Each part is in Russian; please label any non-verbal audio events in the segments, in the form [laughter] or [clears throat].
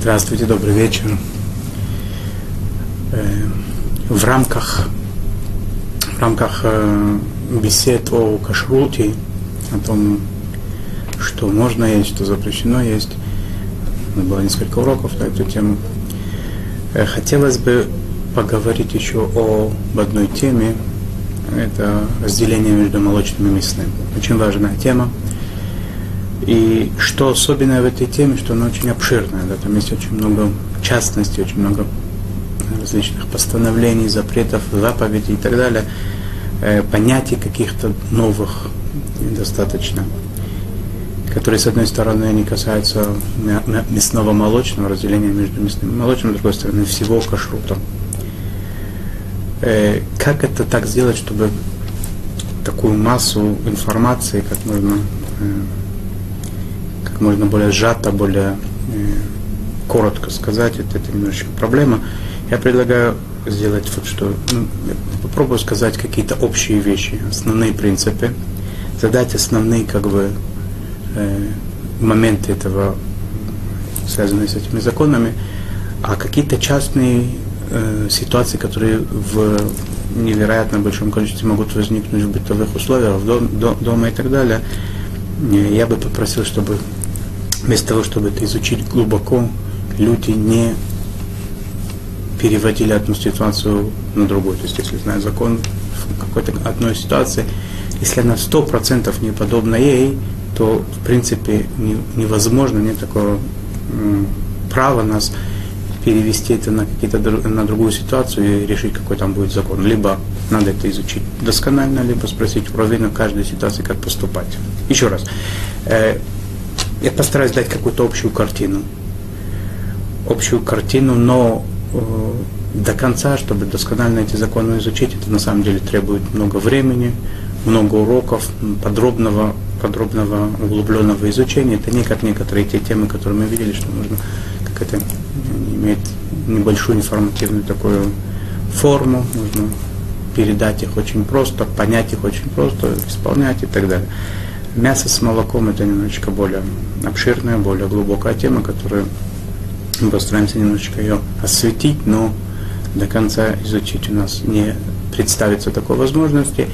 Здравствуйте, добрый вечер. Э, в рамках, в рамках э, бесед о кашруте, о том, что можно есть, что запрещено есть, было несколько уроков на эту тему. Э, хотелось бы поговорить еще о об одной теме. Это разделение между молочным и мясным. Очень важная тема. И что особенное в этой теме, что она очень обширная, да, там есть очень много частностей, очень много различных постановлений, запретов, заповедей и так далее, э, понятий каких-то новых достаточно, которые, с одной стороны, они касаются мясного молочного, разделения между мясным и молочным, с другой стороны, всего кашрута. Э, как это так сделать, чтобы такую массу информации, как можно э, можно более сжато, более э, коротко сказать, это, это немножечко проблема. Я предлагаю сделать вот что. Ну, попробую сказать какие-то общие вещи, основные принципы, задать основные как бы э, моменты этого, связанные с этими законами, а какие-то частные э, ситуации, которые в невероятно большом количестве могут возникнуть в бытовых условиях, в дом, до, дома и так далее, э, я бы попросил, чтобы вместо того, чтобы это изучить глубоко, люди не переводили одну ситуацию на другую. То есть, если знают закон в какой-то одной ситуации, если она сто процентов не подобна ей, то, в принципе, невозможно, нет такого права нас перевести это на, какие-то, на другую ситуацию и решить, какой там будет закон. Либо надо это изучить досконально, либо спросить у раввина каждой ситуации, как поступать. Еще раз. Я постараюсь дать какую-то общую картину. Общую картину, но э, до конца, чтобы досконально эти законы изучить, это на самом деле требует много времени, много уроков, подробного, подробного углубленного изучения. Это не как некоторые те темы, которые мы видели, что нужно как это имеет небольшую информативную такую форму, нужно передать их очень просто, понять их очень просто, исполнять и так далее. Мясо с молоком это немножечко более обширная, более глубокая тема, которую мы постараемся немножечко ее осветить, но до конца изучить у нас не представится такой возможности.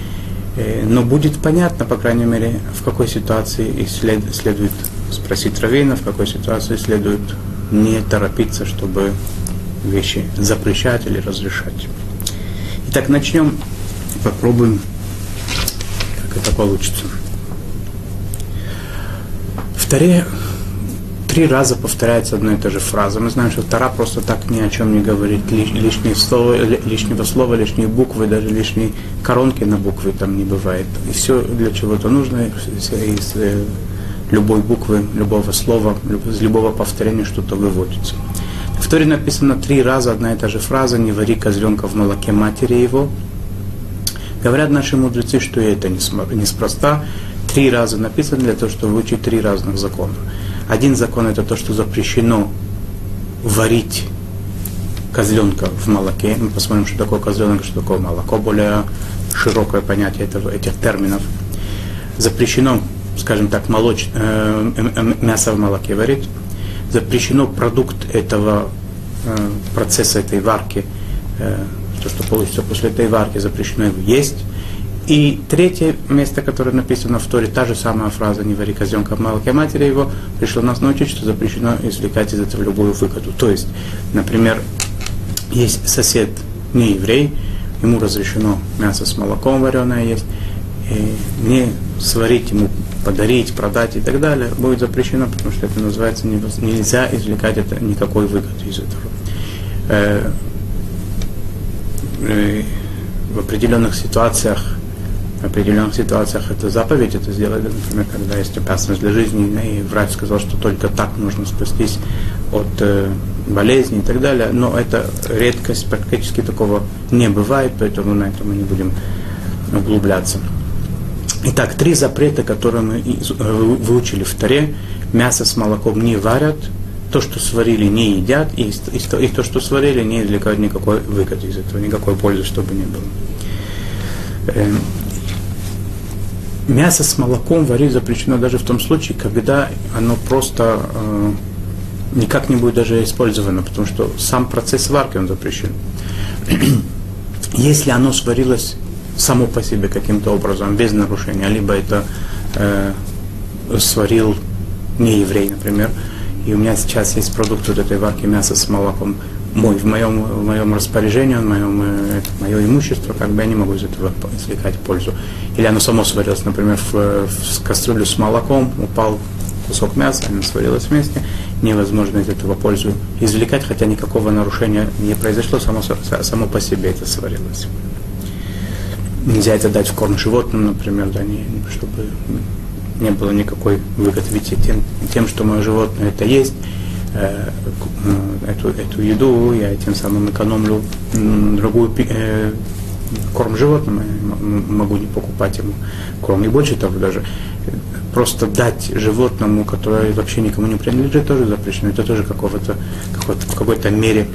Э, но будет понятно, по крайней мере, в какой ситуации след, следует спросить раввина, в какой ситуации следует не торопиться, чтобы вещи запрещать или разрешать. Итак, начнем, попробуем, как это получится. В Таре три раза повторяется одна и та же фраза. Мы знаем, что Тара просто так ни о чем не говорит. Лишние слова, лишнего слова, лишние буквы, даже лишние коронки на буквы там не бывает. И все для чего-то нужно из э, любой буквы, любого слова, из любого повторения что-то выводится. В Торе написано три раза одна и та же фраза «Не вари козленка в молоке матери его». Говорят наши мудрецы, что это неспроста три раза написано для того, чтобы выучить три разных закона. Один закон это то, что запрещено варить козленка в молоке. Мы посмотрим, что такое козленок, что такое молоко. Более широкое понятие этого, этих терминов. Запрещено, скажем так, молоч, э, мясо в молоке варить. Запрещено продукт этого э, процесса, этой варки, э, то, что получится после этой варки, запрещено его есть. И третье место, которое написано в Торе, та же самая фраза «Не вари козленка в молоке матери его», пришло нас научить, что запрещено извлекать из этого любую выгоду. То есть, например, есть сосед не еврей, ему разрешено мясо с молоком вареное есть, и не сварить ему, подарить, продать и так далее, будет запрещено, потому что это называется нельзя извлекать это никакой выгоды из этого. Э, э, в определенных ситуациях в определенных ситуациях это заповедь, это сделать, например, когда есть опасность для жизни, и врач сказал, что только так нужно спастись от э, болезни и так далее, но это редкость, практически такого не бывает, поэтому на это мы не будем углубляться. Итак, три запрета, которые мы э, выучили в Таре. Мясо с молоком не варят, то, что сварили, не едят, и, и, и то, что сварили, не извлекают никакой выгоды из этого, никакой пользы, чтобы не было. Мясо с молоком варить запрещено даже в том случае, когда оно просто э, никак не будет даже использовано, потому что сам процесс варки он запрещен. [clears throat] Если оно сварилось само по себе каким-то образом, без нарушения, либо это э, сварил не еврей, например, и у меня сейчас есть продукт вот этой варки мяса с молоком, мой, в моем, в моем распоряжении, в моем, э, это мое имущество, как бы я не могу из этого извлекать пользу. Или оно само сварилось, например, в, в кастрюлю с молоком, упал кусок мяса, оно сварилось вместе, невозможно из этого пользу извлекать, хотя никакого нарушения не произошло, само, само по себе это сварилось. Нельзя это дать в корм животным, например, да, не, чтобы не было никакой выгоды, ведь тем, тем, что мое животное это есть, э, э, эту, эту еду, я тем самым экономлю другую э, корм животным, я могу не покупать ему корм. И больше того даже, просто дать животному, которое вообще никому не принадлежит, тоже запрещено. Это тоже какого-то, какой-то, в какой-то мере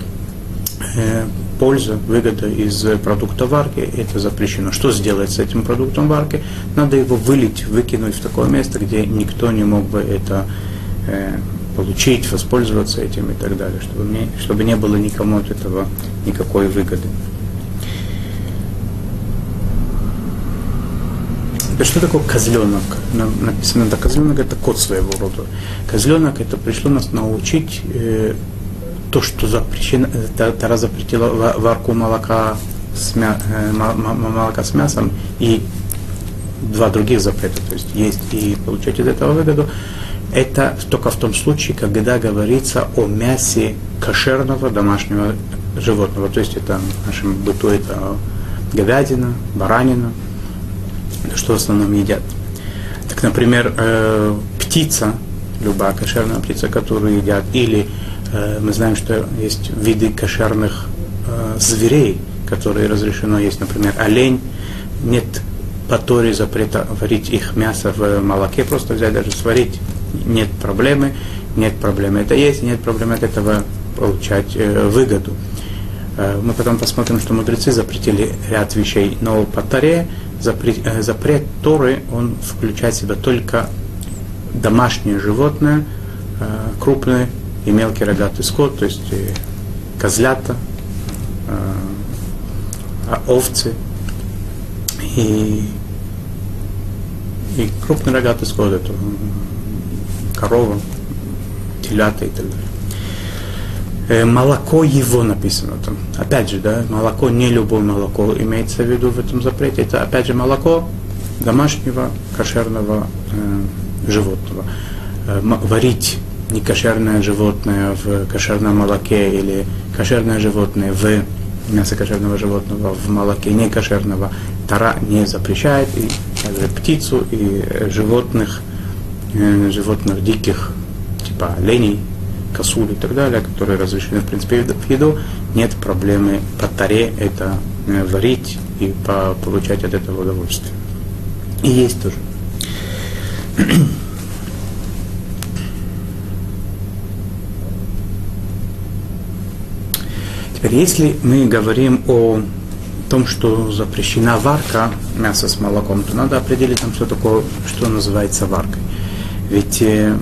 э, польза, выгода из продукта варки, это запрещено. Что сделать с этим продуктом варки? Надо его вылить, выкинуть в такое место, где никто не мог бы это э, получить, воспользоваться этим и так далее, чтобы, мне, чтобы не было никому от этого никакой выгоды. Что такое козленок? Написано, да, козленок это кот своего рода. Козленок это пришло нас научить э, то, что запрещено, Тара запретила варку молока с, мя, э, молока с мясом и два других запрета, то есть есть и получать из этого выгоду, это только в том случае, когда говорится о мясе кошерного домашнего животного. То есть это в нашем быту это говядина, баранина, что в основном едят. Так, например, э, птица, любая кошерная птица, которую едят, или э, мы знаем, что есть виды кошерных э, зверей, которые разрешено есть, например, олень, нет по Торе запрета варить их мясо в молоке, просто взять даже сварить, нет проблемы, нет проблемы это есть, нет проблемы от этого получать э, выгоду. Э, мы потом посмотрим, что мудрецы запретили ряд вещей, но по Торе запрет, э, запрет Торы, он включает в себя только домашнее животное, э, крупный и мелкий рогатый скот, то есть э, козлята, а овцы и, и крупный рогатый скот, это корова, телята и так далее. Э, молоко его написано там. Опять же, да, молоко, не любое молоко имеется в виду в этом запрете. Это, опять же, молоко домашнего кошерного э, животного. Э, варить некошерное животное в кошерном молоке или кошерное животное в мясо кошерного животного в молоке некошерного Тара не запрещает, и также птицу и животных, э, животных диких, типа оленей, косуль и так далее, которые разрешены в принципе в еду, нет проблемы по таре это э, варить и по, получать от этого удовольствие. И есть тоже. [clears throat] Теперь, если мы говорим о том, что запрещена варка мяса с молоком, то надо определить там, что такое, что называется варкой. Ведь э,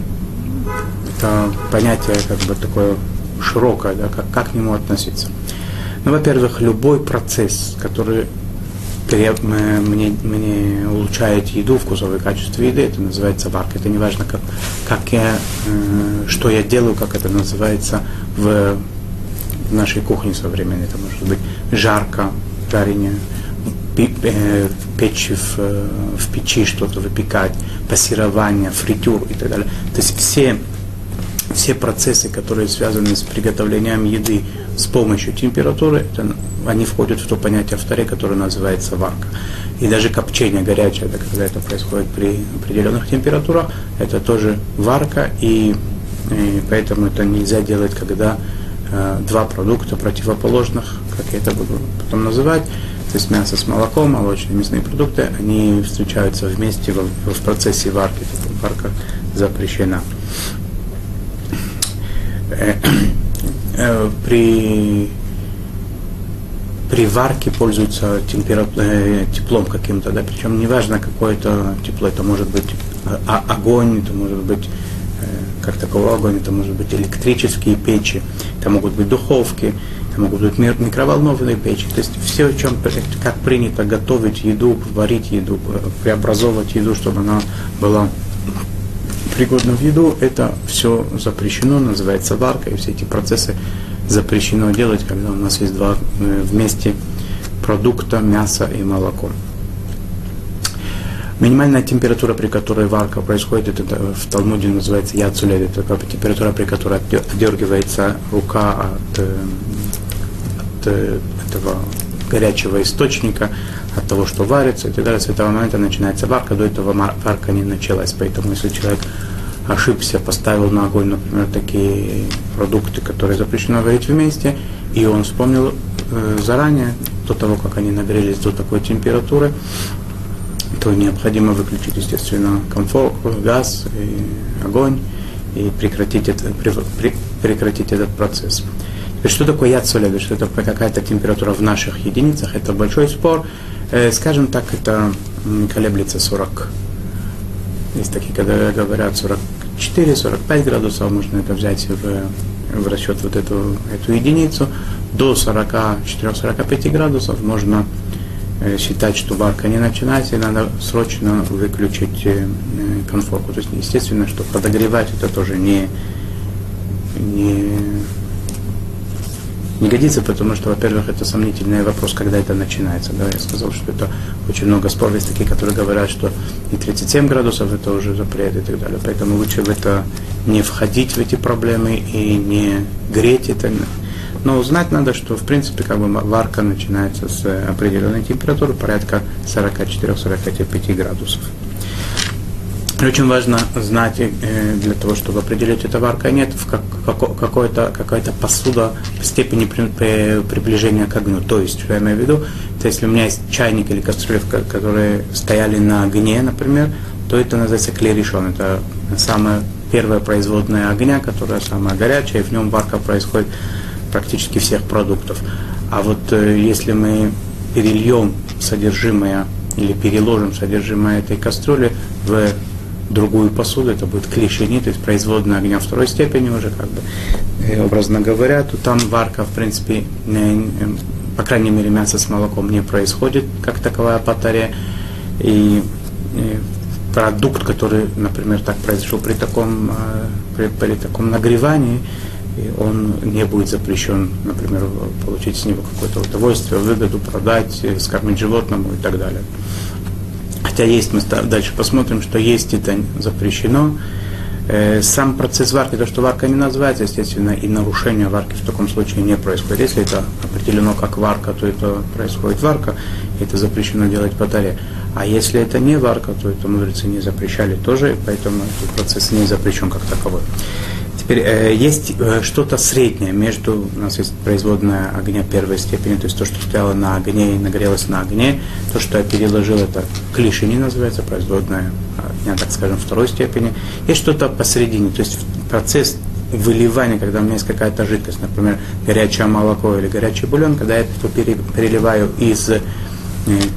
это понятие как бы такое широкое, да, как, как к нему относиться. Ну, во-первых, любой процесс, который мне, мне улучшает еду, вкусовое качество еды, это называется варка. Это не важно, как, как я, э, что я делаю, как это называется в, в нашей кухне современной. Это может быть жарко, жарение, э, печь в, э, в печи что-то выпекать, пассирование, фритюр и так далее. То есть все все процессы, которые связаны с приготовлением еды с помощью температуры, это, они входят в то понятие в которое называется варка. И даже копчение горячее, это когда это происходит при определенных температурах, это тоже варка, и, и поэтому это нельзя делать, когда э, два продукта противоположных, как я это буду потом называть, то есть мясо с молоком, молочные мясные продукты, они встречаются вместе в, в процессе варки, варка запрещена. Э, э, при, при варке пользуются э, теплом каким-то, да, причем неважно какое это тепло, это может быть огонь, это может быть как таковой огонь, это может быть электрические печи, это могут быть духовки, это могут быть микроволновые печи. То есть все, чем, как принято готовить еду, варить еду, преобразовывать еду, чтобы она была пригодна в еду, это все запрещено, называется варка, и все эти процессы запрещено делать, когда у нас есть два э, вместе продукта, мясо и молоко. Минимальная температура, при которой варка происходит, это в Талмуде называется яцулед, это температура, при которой отдергивается рука от, э, э, этого горячего источника, от того, что варится и так далее. С этого момента начинается варка, до этого варка не началась. Поэтому если человек ошибся, поставил на огонь, например, такие продукты, которые запрещено варить вместе, и он вспомнил э, заранее, до того, как они нагрелись до такой температуры, то необходимо выключить, естественно, комфорт, газ, и огонь и прекратить, это, прекратить этот процесс. Теперь, что такое яд что это какая-то температура в наших единицах, это большой спор. Э, скажем так, это колеблется 40. Есть такие, когда говорят 44-45 градусов, можно это взять в, в расчет вот эту, эту единицу. До 44-45 градусов можно Э, считать, что варка не начинается, и надо срочно выключить э, конфорку. То есть, естественно, что подогревать это тоже не, не, не годится, потому что, во-первых, это сомнительный вопрос, когда это начинается. Да, я сказал, что это очень много споров, есть такие, которые говорят, что и 37 градусов это уже запрет и так далее. Поэтому лучше в это не входить в эти проблемы и не греть это но узнать надо, что в принципе как бы варка начинается с определенной температуры, порядка 44-45 градусов. Очень важно знать э, для того, чтобы определить, это варка нет, в как, какой-то, какая-то посуда в степени при, при, приближения к огню. То есть, что я имею в виду, то если у меня есть чайник или кастрюля, которые стояли на огне, например, то это называется клеришон. Это самая первая производная огня, которая самая горячая, и в нем варка происходит практически всех продуктов. А вот э, если мы перельем содержимое или переложим содержимое этой кастрюли в другую посуду, это будет клишини, то есть производная огня второй степени уже, как бы, образно говоря, то там варка, в принципе, по крайней мере, мясо с молоком не происходит, как таковая патаре. И, и продукт, который, например, так произошел при таком, э, при, при таком нагревании, он не будет запрещен, например, получить с него какое-то удовольствие, выгоду, продать, э, скормить животному и так далее. Хотя есть, мы дальше посмотрим, что есть это запрещено. Э, сам процесс варки, то, что варка не называется, естественно, и нарушение варки в таком случае не происходит. Если это определено как варка, то это происходит варка, и это запрещено делать по таре. А если это не варка, то это мудрецы не запрещали тоже, поэтому этот процесс не запрещен как таковой. Теперь э, есть э, что-то среднее между, у нас есть производная огня первой степени, то есть то, что стояло на огне и нагрелось на огне, то, что я переложил, это клишини называется, производная огня, так скажем, второй степени. Есть что-то посередине, то есть процесс выливания, когда у меня есть какая-то жидкость, например, горячее молоко или горячий бульон, когда я это переливаю из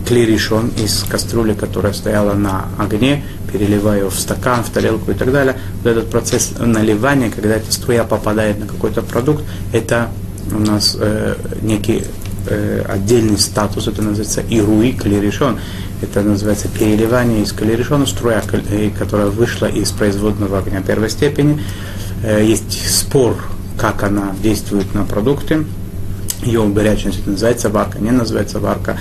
клиришон из кастрюли, которая стояла на огне, переливаю в стакан, в тарелку и так далее. Вот этот процесс наливания, когда эта струя попадает на какой-то продукт, это у нас э, некий э, отдельный статус, это называется ируи клиришон. Это называется переливание из клиришона, струя, э, которая вышла из производного огня первой степени. Э, есть спор, как она действует на продукты. Ее горячность называется варка, не называется варка.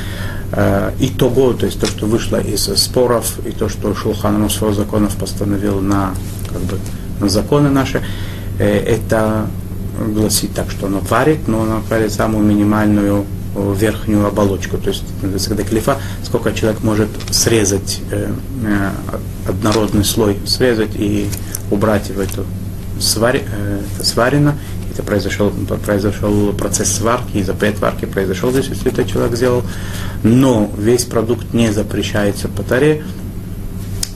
Э, итого, то есть то, что вышло из споров, и то, что Шулхан своих законов постановил на, как бы, на законы наши, э, это гласит так, что оно варит, но оно варит самую минимальную верхнюю оболочку, то есть когда клифа, сколько человек может срезать э, э, однородный слой, срезать и убрать в эту сварь, э, сварено, это произошел, произошел процесс сварки, и запрет варки произошел здесь, если это человек сделал. Но весь продукт не запрещается по таре,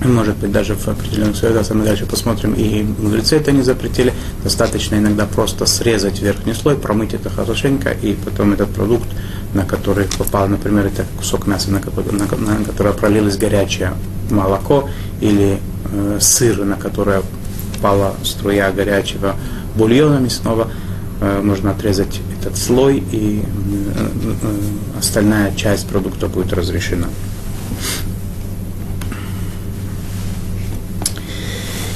может быть, даже в определенных ситуациях, мы дальше посмотрим, и мудрецы это не запретили, достаточно иногда просто срезать верхний слой, промыть это хорошенько, и потом этот продукт, на который попал, например, это кусок мяса, на, на, на которое пролилось горячее молоко, или э, сыр, на которое попала струя горячего бульона мясного, э, можно отрезать этот слой, и остальная часть продукта будет разрешена.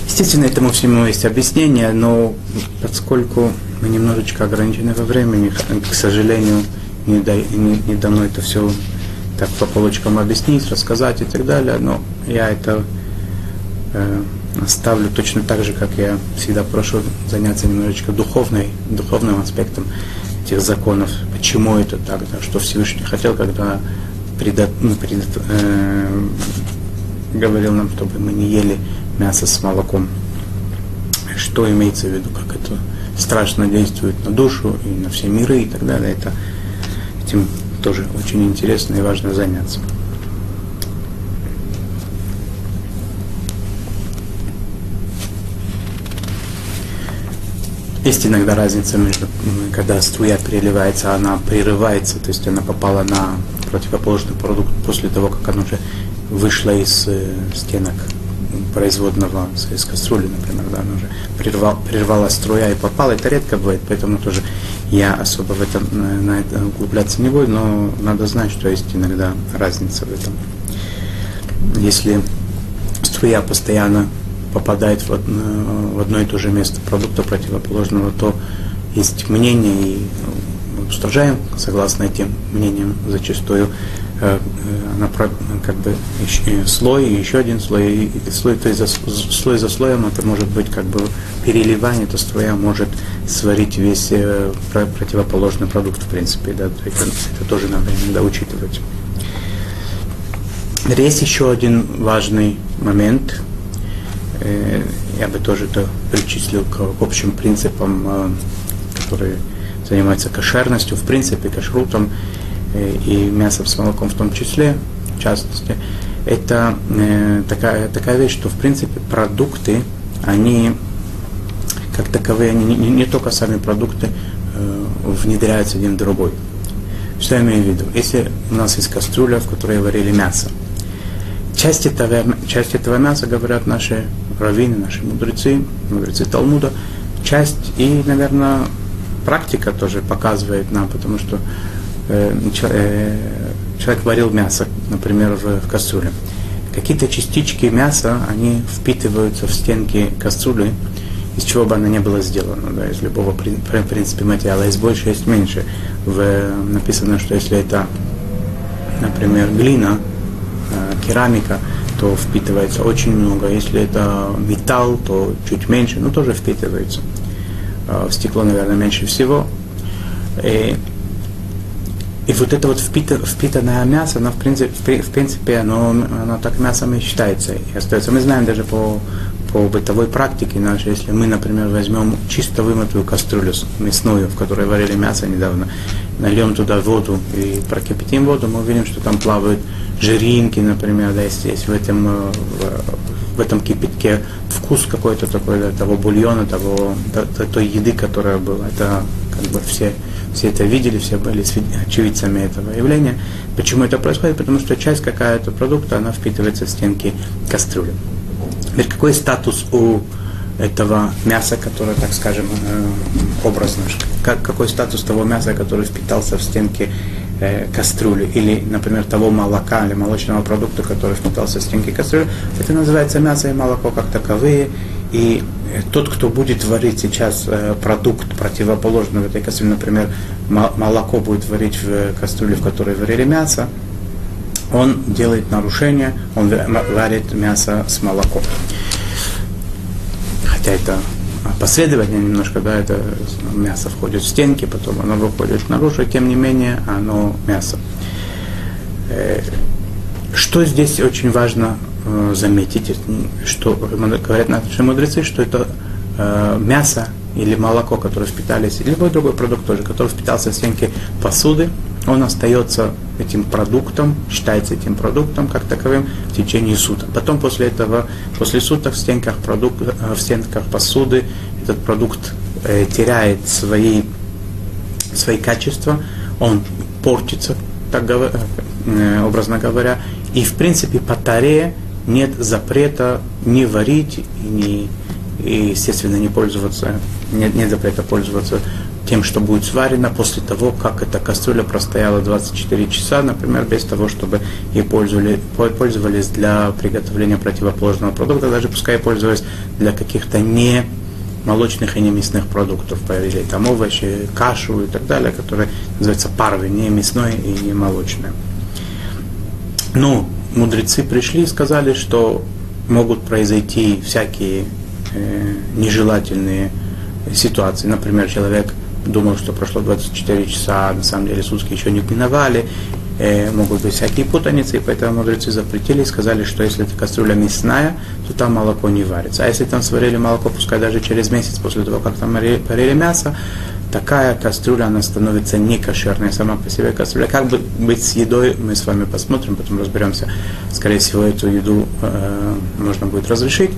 Естественно, этому всему есть объяснение, но поскольку мы немножечко ограничены во времени, к сожалению, не, дай, не, не дано это все так по полочкам объяснить, рассказать и так далее, но я это э, оставлю точно так же, как я всегда прошу заняться немножечко духовной, духовным аспектом этих законов, почему это так, да, что Всевышний хотел, когда предат, ну, предат, э, говорил нам, чтобы мы не ели мясо с молоком. Что имеется в виду, как это страшно действует на душу и на все миры и так далее. Это, этим тоже очень интересно и важно заняться. Есть иногда разница между, когда струя переливается, она прерывается, то есть она попала на противоположный продукт после того, как она уже вышла из э, стенок производного из кастрюли, например, да, она уже прервал, прервала струя и попала, это редко бывает, поэтому тоже я особо в этом, на это углубляться не буду, но надо знать, что есть иногда разница в этом. Если струя постоянно попадает в, одно, в одно и то же место продукта противоположного, то есть мнение, и мы устражаем, согласно этим мнениям, зачастую Э, э, она как бы слой, и еще один слой, и слой, то есть за, слой за слоем это может быть как бы переливание, эта струя может сварить весь э, противоположный продукт, в принципе, да, это, это тоже надо иногда учитывать. Есть еще один важный момент, я бы тоже это причислил к, общим принципам, которые занимаются кошерностью, в принципе, кашрутом, и мясо с молоком в том числе, в частности, это э, такая, такая вещь, что в принципе продукты, они как таковые, они не, не, только сами продукты э, внедряются один в другой. Что я имею в виду? Если у нас есть кастрюля, в которой варили мясо, часть этого, часть этого мяса, говорят наши раввины, наши мудрецы, мудрецы Талмуда, часть и, наверное, практика тоже показывает нам, потому что Э, э, человек варил мясо, например, в, в кастрюле. Какие-то частички мяса, они впитываются в стенки кастрюли, из чего бы она не была сделана, да, из любого в принципе материала. Есть больше, есть меньше. В, написано, что если это, например, глина, э, керамика, то впитывается очень много. Если это металл, то чуть меньше, но тоже впитывается. В стекло, наверное, меньше всего. И и вот это вот впитанное мясо, оно в принципе, в принципе оно, оно так мясом и считается и остается. Мы знаем даже по, по бытовой практике нашей, если мы, например, возьмем чисто вымытую кастрюлю мясную, в которой варили мясо недавно, нальем туда воду и прокипятим воду, мы увидим, что там плавают жиринки, например, да, если в этом, э, в, в этом кипятке вкус какой-то такой, да, того бульона, того, той еды, которая была. Это как бы все все это видели, все были очевидцами этого явления. Почему это происходит? Потому что часть какая-то продукта, она впитывается в стенки кастрюли. Теперь какой статус у этого мяса, которое, так скажем, э, образно, как, какой статус того мяса, который впитался в стенки э, кастрюли, или, например, того молока или молочного продукта, который впитался в стенки кастрюли, это называется мясо и молоко как таковые, и тот, кто будет варить сейчас э, продукт противоположный в этой кастрюле, например, молоко будет варить в кастрюле, в которой варили мясо, он делает нарушение, он варит мясо с молоком. Хотя это последовательно немножко, да, это мясо входит в стенки, потом оно выходит наружу, тем не менее оно мясо. Э, что здесь очень важно э, заметить, что говорят наши мудрецы, что это э, мясо или молоко, которое впитались, или любой другой продукт тоже, который впитался в стенки посуды, он остается этим продуктом, считается этим продуктом как таковым в течение суток. Потом после этого, после суток в стенках, продукт, э, в стенках посуды этот продукт э, теряет свои, свои качества, он портится, так говоря, э, образно говоря, и в принципе по таре нет запрета не варить, не, и, естественно, не пользоваться, нет, нет запрета пользоваться тем, что будет сварено после того, как эта кастрюля простояла 24 часа, например, без того, чтобы ей пользовали, пользовались для приготовления противоположного продукта, даже пускай пользовались для каких-то не молочных и не мясных продуктов, появились там овощи, кашу и так далее, которые называются парвы, не мясной и не молочные. Но мудрецы пришли и сказали, что могут произойти всякие э, нежелательные ситуации. Например, человек думал, что прошло 24 часа, а на самом деле сутки еще не миновали, э, могут быть всякие путаницы, и поэтому мудрецы запретили и сказали, что если эта кастрюля мясная, то там молоко не варится. А если там сварили молоко, пускай даже через месяц после того, как там парили мясо, такая кастрюля, она становится не кошерной сама по себе кастрюля. Как бы быть с едой, мы с вами посмотрим, потом разберемся. Скорее всего, эту еду э, можно будет разрешить.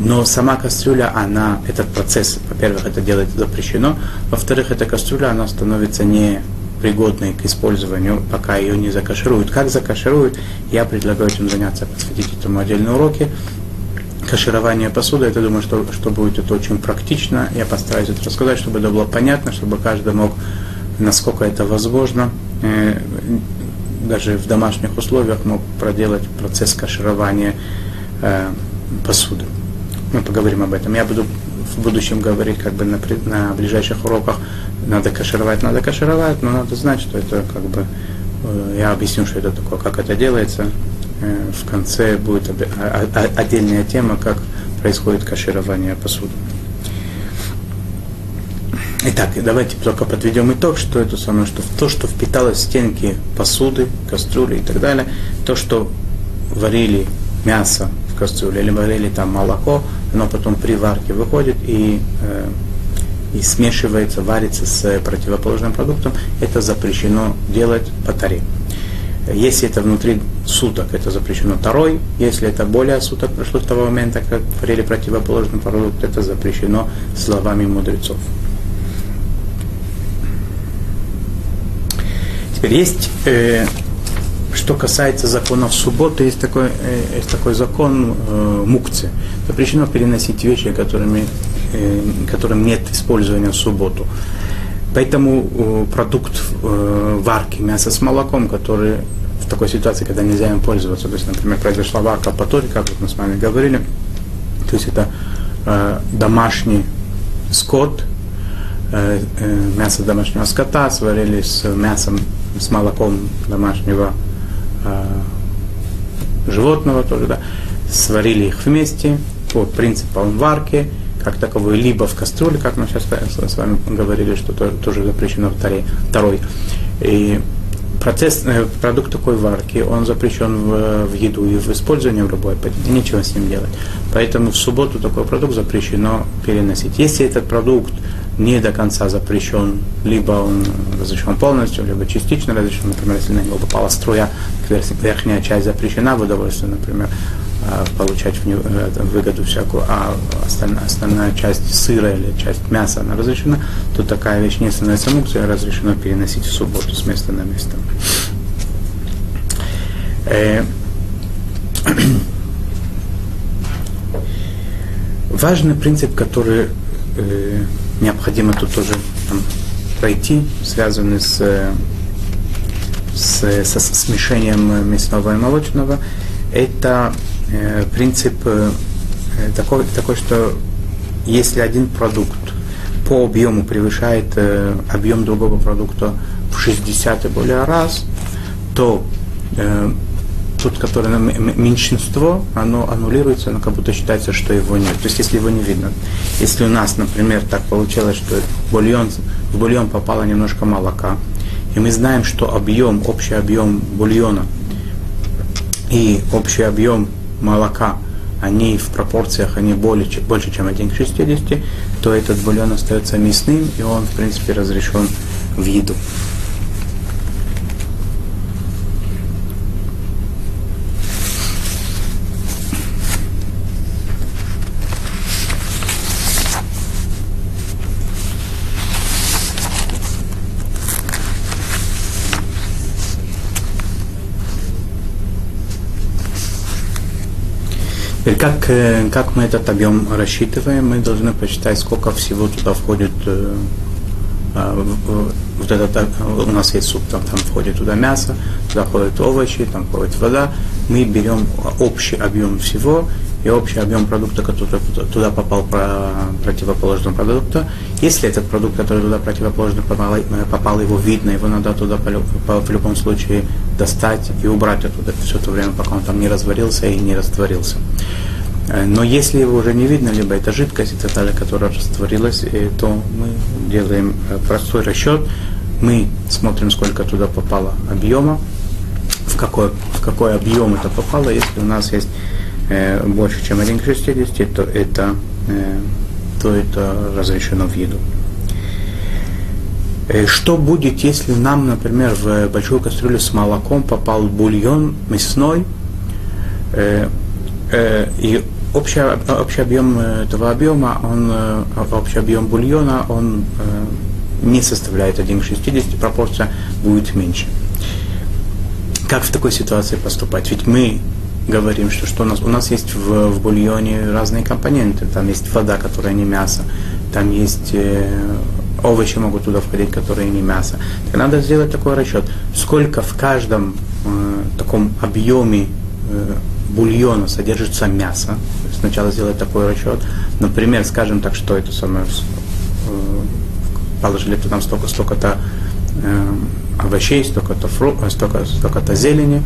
Но сама кастрюля, она, этот процесс, во-первых, это делать запрещено, во-вторых, эта кастрюля, она становится не пригодной к использованию, пока ее не закашируют. Как закашируют, я предлагаю этим заняться, посвятить этому отдельные уроки. Каширование посуды, я думаю, что, что будет это очень практично. Я постараюсь это рассказать, чтобы это было понятно, чтобы каждый мог, насколько это возможно, э, даже в домашних условиях мог проделать процесс каширования э, посуды. Мы поговорим об этом. Я буду в будущем говорить как бы на, на ближайших уроках, надо кашировать, надо кашировать, но надо знать, что это как бы, э, я объясню, что это такое, как это делается. Э, в конце будет отдельная тема, как происходит каширование посуды. Итак, давайте только подведем итог, что это самое, что то, что впиталось в стенки посуды, кастрюли и так далее, то, что варили мясо в кастрюле или варили там молоко, оно потом при варке выходит и, э, и смешивается, варится с противоположным продуктом, это запрещено делать по таре. Если это внутри суток, это запрещено второй. Если это более суток прошло с того момента, как варили противоположный продукт, это запрещено словами мудрецов. Теперь есть э, что касается законов субботы, есть такой, э, есть такой закон э, мукции. Запрещено переносить вещи, которыми, э, которым нет использования в субботу. Поэтому э, продукт э, варки мяса с молоком, который в такой ситуации, когда нельзя им пользоваться, то есть, например, произошла варка по торе, как вот мы с вами говорили, то есть это э, домашний скот, э, э, мясо домашнего скота сварили с мясом, с молоком домашнего животного тоже, да, сварили их вместе по принципам варки, как таковой, либо в кастрюле, как мы сейчас с вами говорили, что то, тоже запрещено второй. второй. И процесс, э, продукт такой варки, он запрещен в, в еду и в использовании в любой и ничего с ним делать. Поэтому в субботу такой продукт запрещено переносить. Если этот продукт не до конца запрещен, либо он разрешен полностью, либо частично разрешен, например, если на него попала струя, верхняя часть запрещена в удовольствие, например, а, получать в э, выгоду всякую, а остальная, остальная часть сыра или часть мяса она разрешена, то такая вещь не становится мукцией, а разрешено переносить в субботу с места на место. Э, [clears throat] важный принцип, который э, необходимо тут тоже там, пройти, связанный с, с, со смешением мясного и молочного, это э, принцип э, такой, такой, что если один продукт по объему превышает э, объем другого продукта в 60 и более раз, то э, тот, который меньшинство, оно аннулируется, оно как будто считается, что его нет. То есть, если его не видно. Если у нас, например, так получилось, что бульон, в бульон попало немножко молока, и мы знаем, что объем, общий объем бульона и общий объем молока, они в пропорциях, они более, больше, чем 1 к 60, то этот бульон остается мясным, и он, в принципе, разрешен в еду. Как, как мы этот объем рассчитываем, мы должны посчитать, сколько всего туда входит вот этот, у нас есть суп, там, там входит туда мясо, туда входят овощи, там входит вода. Мы берем общий объем всего и общий объем продукта, который туда попал про противоположного продукта. Если этот продукт, который туда противоположно попал, попал, его видно, его надо туда в любом случае достать и убрать оттуда все то время, пока он там не разварился и не растворился. Э, но если его уже не видно, либо это жидкость, это та, которая растворилась, то мы делаем э, простой расчет. Мы смотрим, сколько туда попало объема, в какой, в какой объем это попало. Если у нас есть э, больше, чем 1 к 60, то это, э, то это разрешено в еду. Э, что будет, если нам, например, в большую кастрюлю с молоком попал бульон мясной, э, э, и общий, общий объем этого объема, он, э, общий объем бульона, он э, не составляет 1 к 60, пропорция будет меньше. Как в такой ситуации поступать? Ведь мы говорим, что, что у нас, у нас есть в, в бульоне разные компоненты. Там есть вода, которая не мясо, там есть э, овощи могут туда входить, которые не мясо. Так надо сделать такой расчет, сколько в каждом э, таком объеме э, бульона содержится мясо. Сначала сделать такой расчет. Например, скажем так, что это самое, э, положили туда столько, столько-то э, овощей, столько-то, фру, э, столько, столько-то зелени,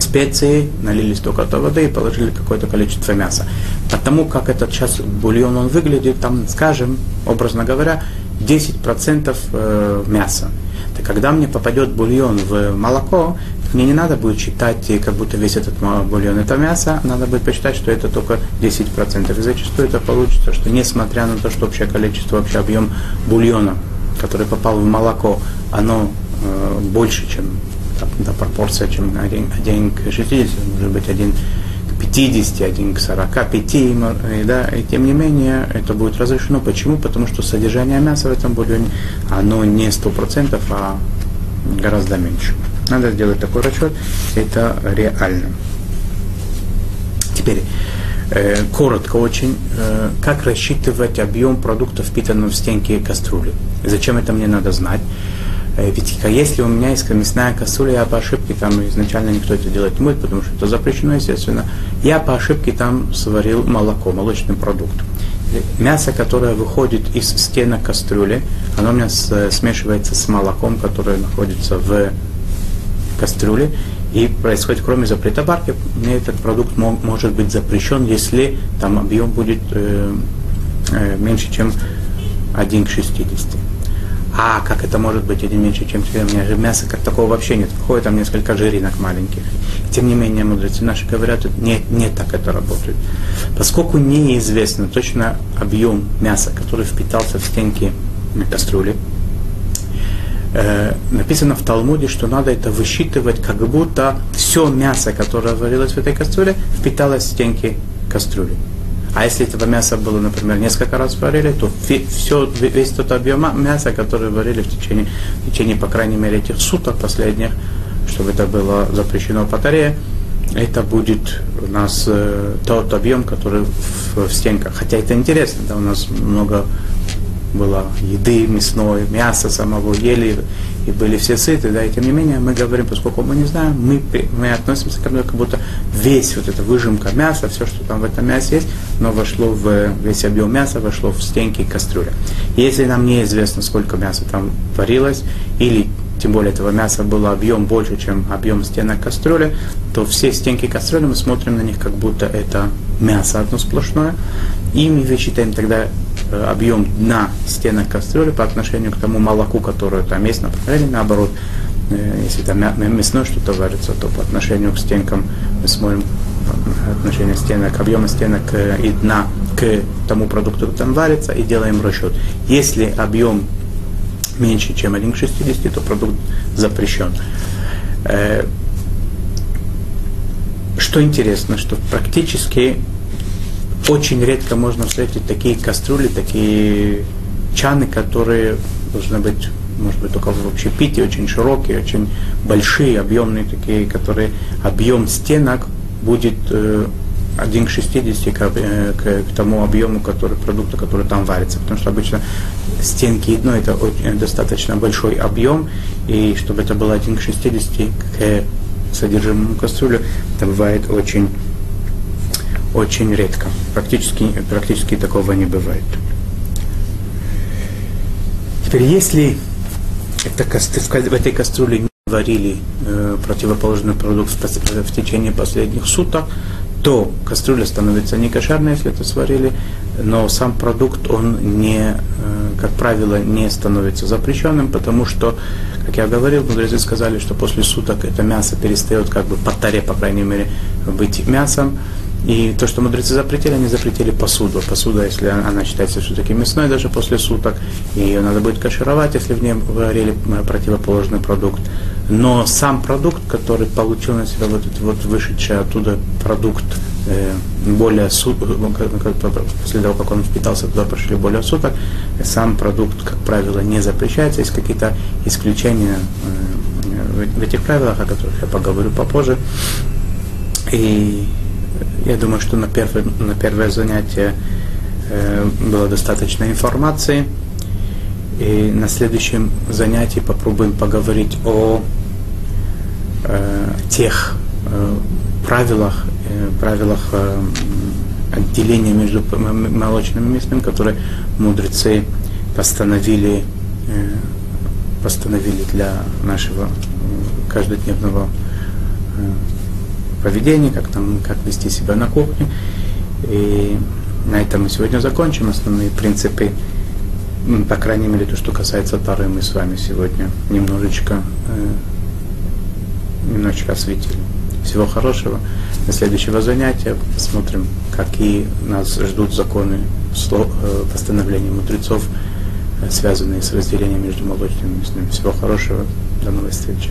специи, налили столько-то воды и положили какое-то количество мяса. Потому как этот сейчас бульон он выглядит, там, скажем, образно говоря, 10% э, мяса. Так когда мне попадет бульон в молоко, мне не надо будет считать, как будто весь этот бульон это мясо, надо будет посчитать, что это только 10%. И зачастую это получится, что несмотря на то, что общее количество, общий объем бульона, который попал в молоко, оно э, больше, чем та пропорция, чем 1, 1 к 60, может быть 1 к 50, 1 к 45, и, да, и тем не менее это будет разрешено. Почему? Потому что содержание мяса в этом бульоне, оно не 100%, а гораздо меньше. Надо сделать такой расчет, это реально. Теперь, э, коротко очень, э, как рассчитывать объем продуктов, впитанного в стенки кастрюли. Зачем это мне надо знать? Э, ведь если у меня есть мясная кастрюля, я по ошибке, там изначально никто это делать не будет, потому что это запрещено, естественно, я по ошибке там сварил молоко, молочный продукт. Мясо, которое выходит из стенок кастрюли, оно у меня смешивается с молоком, которое находится в кастрюле, и происходит, кроме запрета барки, этот продукт мог, может быть запрещен, если там объем будет э, э, меньше, чем 1 к 60. А как это может быть один меньше, чем тебе? У меня же мяса как такого вообще нет. Входит там несколько жиринок маленьких. Тем не менее, мудрецы наши говорят, не, не так это работает. Поскольку неизвестно точно объем мяса, который впитался в стенки кастрюли, э, написано в Талмуде, что надо это высчитывать, как будто все мясо, которое варилось в этой кастрюле, впиталось в стенки кастрюли. А если этого мяса было, например, несколько раз варили, то все, весь тот объем мяса, который варили в течение, в течение, по крайней мере, этих суток последних, чтобы это было запрещено по таре, это будет у нас э, тот объем, который в, в стенках. Хотя это интересно, да, у нас много было еды мясной, мяса самого ели, и были все сыты, да, и тем не менее мы говорим, поскольку мы не знаем, мы, мы относимся к этому, как будто весь вот эта выжимка мяса, все, что там в этом мясе есть, но вошло в весь объем мяса, вошло в стенки кастрюли. Если нам неизвестно, сколько мяса там варилось, или тем более этого мяса было объем больше, чем объем стенок кастрюли, то все стенки кастрюли мы смотрим на них, как будто это мясо одно сплошное, и мы высчитаем тогда Э, объем дна стенок кастрюли по отношению к тому молоку, которое там есть, например, или наоборот, э, если там мясное что-то варится, то по отношению к стенкам мы смотрим э, отношение стенок, объема стенок и дна к тому продукту, который там варится, и делаем расчет. Если объем меньше, чем 1 к 60, то продукт запрещен. Что интересно, что практически очень редко можно встретить такие кастрюли, такие чаны, которые должны быть, может быть, только в общепите, очень широкие, очень большие, объемные такие, которые объем стенок будет э, 1 к 60 к, э, к, к тому объему который, продукта, который там варится. Потому что обычно стенки дно это очень, достаточно большой объем, и чтобы это было 1 к 60 к содержимому кастрюли, это бывает очень, очень редко. Практически, практически такого не бывает. Теперь, если это, в этой кастрюле не варили э, противоположный продукт в течение последних суток, то кастрюля становится не кошерной, если это сварили, но сам продукт, он не, э, как правило, не становится запрещенным, потому что, как я говорил, мудрецы сказали, что после суток это мясо перестает как бы по таре, по крайней мере, быть мясом, и то, что мудрецы запретили, они запретили посуду. Посуда, если она считается все-таки мясной даже после суток, ее надо будет кашировать, если в ней варили э, противоположный продукт. Но сам продукт, который получил на себя вот этот вот вышедший оттуда продукт э, более суток, э, ну, после того, как он впитался туда, прошли более суток, сам продукт, как правило, не запрещается. Есть какие-то исключения в этих правилах, о которых я поговорю попозже. И я думаю, что на первое, на первое занятие э, было достаточно информации. И на следующем занятии попробуем поговорить о э, тех э, правилах, э, правилах э, отделения между молочным и мясным, которые мудрецы постановили, э, постановили для нашего каждодневного э, поведение, как, там, как вести себя на кухне. И на этом мы сегодня закончим. Основные принципы, по крайней мере, то, что касается Тары, мы с вами сегодня немножечко, э, немножечко осветили. Всего хорошего. До следующего занятия посмотрим, какие нас ждут законы э, постановления мудрецов, э, связанные с разделением между молочным и мясным. Всего хорошего. До новой встречи.